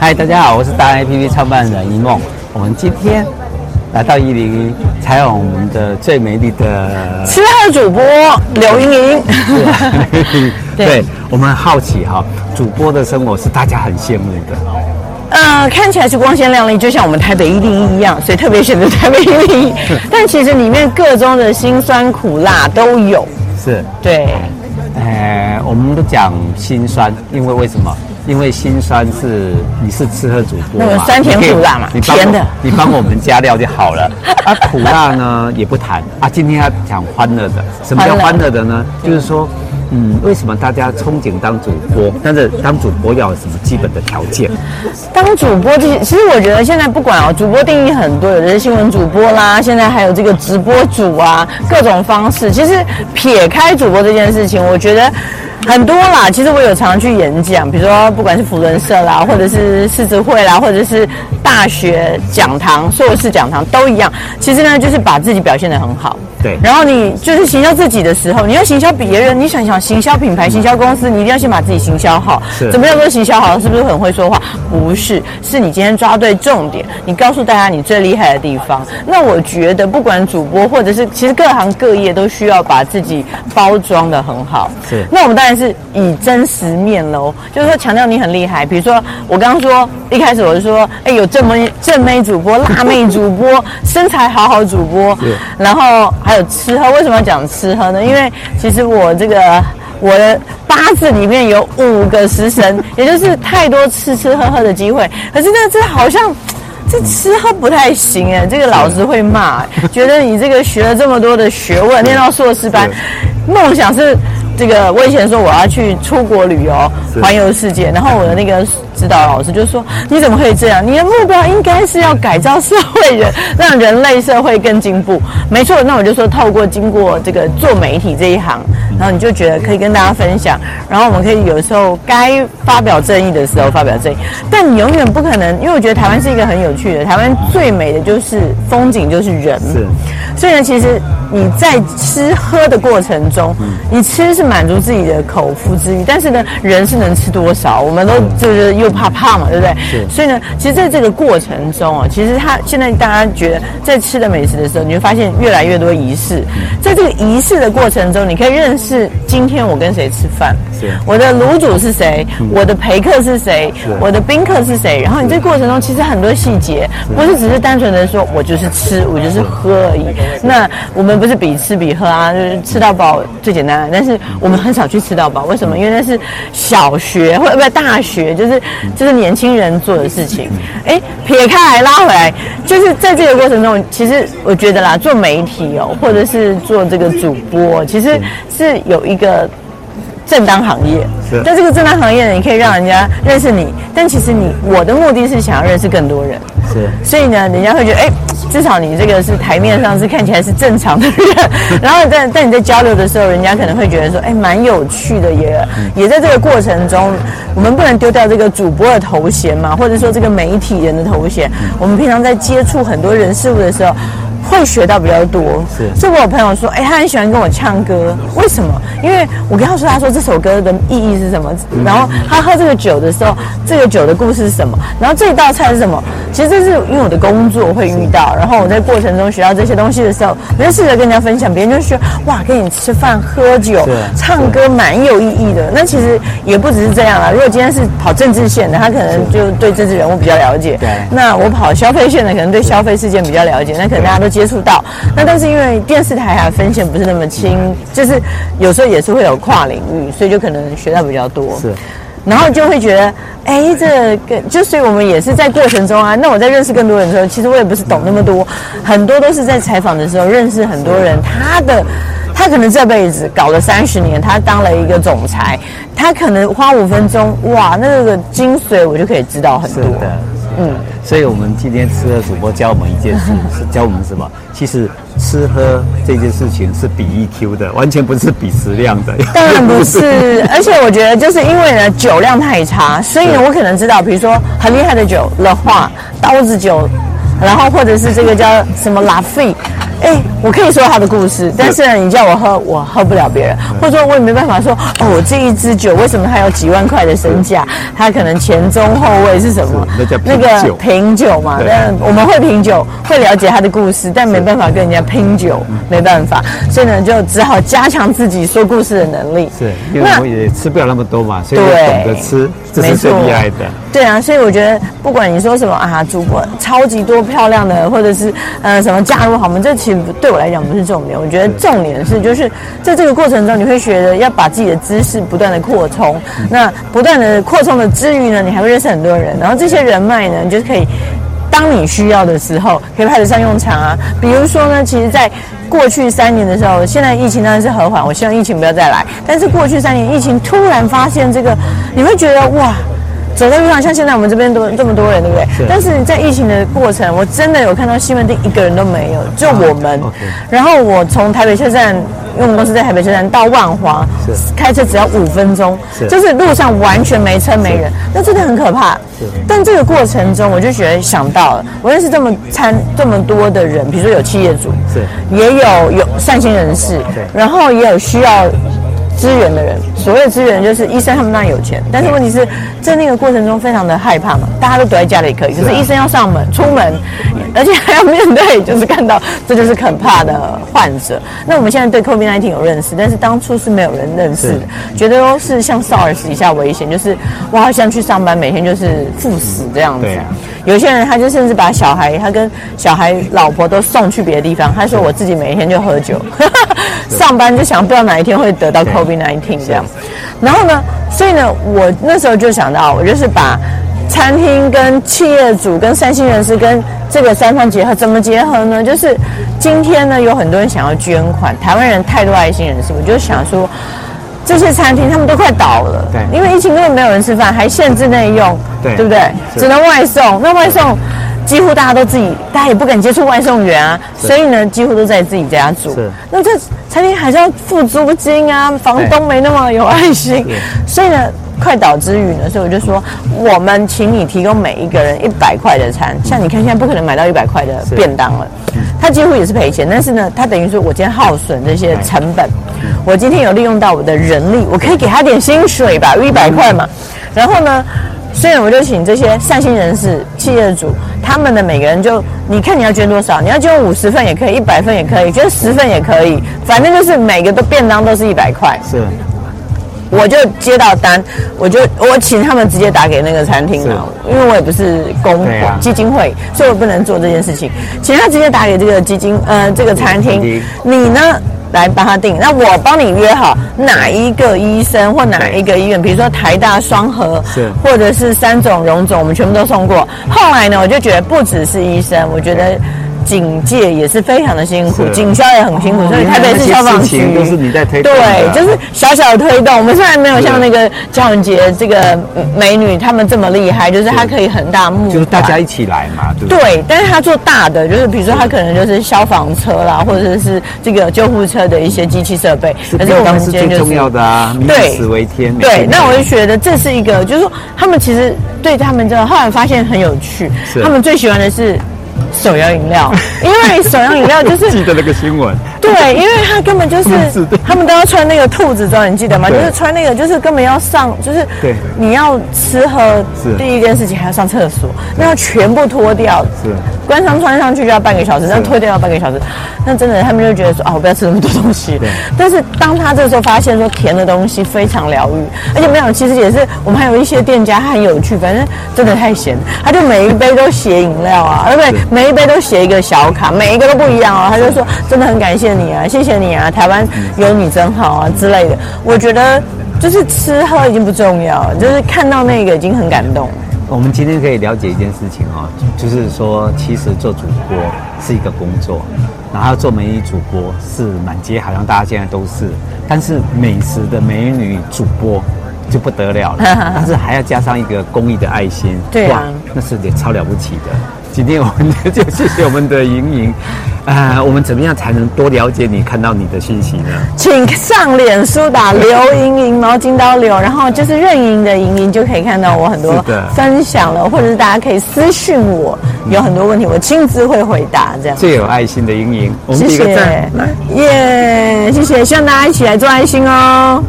嗨，大家好，我是大 A P P 创办人一梦。我们今天来到一零一，采访我们的最美丽的吃喝主播刘莹莹。对，我们好奇哈，主播的生活是大家很羡慕的。呃，看起来是光鲜亮丽，就像我们台北一零一一样，所以特别选择台北一零一。但其实里面各中的辛酸苦辣都有。是，对。呃，我们都讲辛酸，因为为什么？因为辛酸是你是吃喝主播嘛，那个酸甜苦辣嘛，甜的，你帮我们加料就好了。啊，苦辣呢也不谈啊。今天要讲欢乐的，什么叫欢乐的呢？就是说。嗯，为什么大家憧憬当主播？但是当主播要有什么基本的条件？当主播这些，其实我觉得现在不管哦，主播定义很多，有的是新闻主播啦，现在还有这个直播主啊，各种方式。其实撇开主播这件事情，我觉得很多啦。其实我有常常去演讲，比如说不管是福伦社啦，或者是世子会啦，或者是大学讲堂、硕士讲堂都一样。其实呢，就是把自己表现得很好。对，然后你就是行销自己的时候，你要行销别人，你想想行销品牌、行销公司，你一定要先把自己行销好。是，怎么样做行销好？是不是很会说话？不是，是你今天抓对重点，你告诉大家你最厉害的地方。那我觉得，不管主播或者是其实各行各业都需要把自己包装的很好。是，那我们当然是以真实面喽，就是说强调你很厉害。比如说我刚刚说一开始我就说，哎，有正妹、正妹主播、辣妹主播、身材好好主播，然后。还有吃喝，为什么要讲吃喝呢？因为其实我这个我的八字里面有五个食神，也就是太多吃吃喝喝的机会。可是这这好像这吃喝不太行哎，这个老师会骂，觉得你这个学了这么多的学问，念到硕士班，梦想是。这个我以前说我要去出国旅游，环游世界，然后我的那个指导老师就说：“你怎么可以这样？你的目标应该是要改造社会人，让人类社会更进步。”没错，那我就说透过经过这个做媒体这一行，然后你就觉得可以跟大家分享，然后我们可以有时候该发表正义的时候发表正义，但你永远不可能，因为我觉得台湾是一个很有趣的，台湾最美的就是风景就是人，是，所以呢，其实。你在吃喝的过程中，你吃是满足自己的口腹之欲，但是呢，人是能吃多少？我们都就是又怕胖嘛，对不对？所以呢，其实在这个过程中啊，其实他现在大家觉得在吃的美食的时候，你会发现越来越多仪式。在这个仪式的过程中，你可以认识今天我跟谁吃饭，我的卤煮是谁，我的陪客是谁，我的宾客是谁。然后你这个过程中，其实很多细节不是只是单纯的说我就是吃，我就是喝而已。那我们。不是比吃比喝啊，就是吃到饱最简单。但是我们很少去吃到饱，为什么？因为那是小学或者不是大学，就是就是年轻人做的事情。哎，撇开来拉回来，就是在这个过程中，其实我觉得啦，做媒体哦，或者是做这个主播，其实是有一个。正当行业，但这个正当行业呢，你可以让人家认识你，但其实你我的目的是想要认识更多人，是，所以呢，人家会觉得，哎，至少你这个是台面上是看起来是正常的人，然后在在你在交流的时候，人家可能会觉得说，哎，蛮有趣的，也也在这个过程中，我们不能丢掉这个主播的头衔嘛，或者说这个媒体人的头衔，我们平常在接触很多人事物的时候。会学到比较多，是。所以我有朋友说，哎，他很喜欢跟我唱歌，为什么？因为我跟他说，他说这首歌的意义是什么？然后他喝这个酒的时候，这个酒的故事是什么？然后这一道菜是什么？其实这是因为我的工作会遇到，然后我在过程中学到这些东西的时候，我就试着跟人家分享，别人就说，哇，跟你吃饭、喝酒、唱歌蛮有意义的。那其实也不只是这样啦。如果今天是跑政治线的，他可能就对政治人物比较了解。对。那我跑消费线的，可能对消费事件比较了解。那可能大家都。接触到，那但是因为电视台还分线不是那么清，就是有时候也是会有跨领域，所以就可能学到比较多。是，然后就会觉得，哎，这个就所以我们也是在过程中啊。那我在认识更多人的时候，其实我也不是懂那么多，很多都是在采访的时候认识很多人。他的他可能这辈子搞了三十年，他当了一个总裁，他可能花五分钟，哇，那个精髓我就可以知道很多。嗯，所以我们今天吃喝主播教我们一件事，是教我们什么？其实吃喝这件事情是比 EQ 的，完全不是比食量的。当然不是，而且我觉得就是因为呢酒量太差，所以呢我可能知道，比如说很厉害的酒，的话刀子酒，然后或者是这个叫什么拉菲。哎，我可以说他的故事，但是呢，你叫我喝，我喝不了别人，或者说我也没办法说，哦，我这一支酒为什么它有几万块的身价？它可能前中后味是什么？那叫那个品酒嘛。但我们会品酒，会了解他的故事，但没办法跟人家拼酒，没办法，所以呢，就只好加强自己说故事的能力。是，因为我也吃不了那么多嘛，所以懂得吃，这是最厉害的。对啊，所以我觉得不管你说什么啊，主播超级多漂亮的，或者是呃什么嫁入豪门，这其实对我来讲不是重点。我觉得重点是就是在这个过程中，你会学着要把自己的知识不断的扩充。那不断的扩充的之余呢，你还会认识很多人，然后这些人脉呢，你就可以当你需要的时候可以派得上用场啊。比如说呢，其实在过去三年的时候，现在疫情当然是和缓，我希望疫情不要再来。但是过去三年疫情突然发现这个，你会觉得哇。走在路上，像现在我们这边都 这么多人，对不对？是。但是在疫情的过程，我真的有看到西门町一个人都没有，就我们。啊 okay. 然后我从台北车站，因为我们公司在台北车站到万华，开车只要五分钟，是。就是路上完全没车没人，那真的很可怕。但这个过程中，我就觉得想到了，我认识这么参这么多的人，比如说有企业主，是，也有有善心人士，对，然后也有需要。资源的人，所谓的资源就是医生，他们当然有钱，但是问题是在那个过程中非常的害怕嘛，大家都躲在家里可以，可是医生要上门出门，而且还要面对，就是看到这就是可怕的患者。那我们现在对 COVID-19 有认识，但是当初是没有人认识的，觉得都是像 SARS 一下危险，就是我好像去上班每天就是赴死这样子。有些人他就甚至把小孩，他跟小孩、老婆都送去别的地方，他说我自己每天就喝酒，上班就想不知道哪一天会得到 COVID-19 这样。然后呢，所以呢，我那时候就想到，我就是把餐厅跟企业主跟三星人士跟这个三方结合，怎么结合呢？就是今天呢，有很多人想要捐款，台湾人太多爱心人士，我就想说。这些餐厅他们都快倒了，对，因为疫情根本没有人吃饭，还限制内用，对，对不对？只能外送，那外送几乎大家都自己，大家也不敢接触外送员啊，所以呢，几乎都在自己家煮。是，那这餐厅还是要付租金啊，房东没那么有爱心，所以呢。快倒之余呢，所以我就说，我们请你提供每一个人一百块的餐。像你看，现在不可能买到一百块的便当了，他几乎也是赔钱。但是呢，他等于说我今天耗损这些成本，我今天有利用到我的人力，我可以给他点薪水吧，一百块嘛。然后呢，所以我就请这些善心人士、企业主，他们的每个人就，你看你要捐多少？你要捐五十份也可以，一百份也可以，捐十份也可以，反正就是每个都便当都是一百块。是。我就接到单，我就我请他们直接打给那个餐厅了，因为我也不是公基金会，所以我不能做这件事情，请他直接打给这个基金，呃，这个餐厅，你呢来帮他定，那我帮你约好哪一个医生或哪一个医院，比如说台大双和，是，或者是三种荣总，我们全部都送过。后来呢，我就觉得不只是医生，我觉得。警戒也是非常的辛苦，警消也很辛苦，所以台北市消防局都是你在推动，对，就是小小的推动。我们虽然没有像那个江文杰这个美女他们这么厉害，就是她可以很大幕，就是大家一起来嘛，对不对？对，但是她做大的，就是比如说她可能就是消防车啦，或者是这个救护车的一些机器设备，可是我们是最重要的啊，对，民以为天。对，那我就觉得这是一个，就是说他们其实对他们这后来发现很有趣，他们最喜欢的是。手摇饮料，因为手摇饮料就是 记得那个新闻，对，因为他根本就是 他们都要穿那个兔子装，你记得吗？就是穿那个，就是根本要上，就是对，你要吃喝第一件事情还要上厕所，那要全部脱掉，是。关上穿上去就要半个小时，那脱掉要半个小时，那真的他们就觉得说啊，我不要吃那么多东西。对，但是当他这个时候发现说甜的东西非常疗愈，而且没有，其实也是我们还有一些店家他很有趣，反正真的太咸，他就每一杯都写饮料啊，对不对？每一杯都写一个小卡，每一个都不一样哦。他就说：“真的很感谢你啊，谢谢你啊，台湾有你真好啊之类的。”我觉得就是吃喝已经不重要，就是看到那个已经很感动。我们今天可以了解一件事情啊，就是说，其实做主播是一个工作，然后做美女主播是满街好像大家现在都是，但是美食的美女主播就不得了了，但是还要加上一个公益的爱心，对啊，那是得超了不起的。今天我们 就谢谢我们的莹莹，呃，我们怎么样才能多了解你，看到你的信息呢？请上脸书打刘莹莹毛巾刀刘，然后就是任盈的莹莹就可以看到我很多分享了，或者是大家可以私讯我，有很多问题我亲自会回答，这样。最有爱心的盈盈，谢谢，耶，谢谢，希望大家一起来做爱心哦。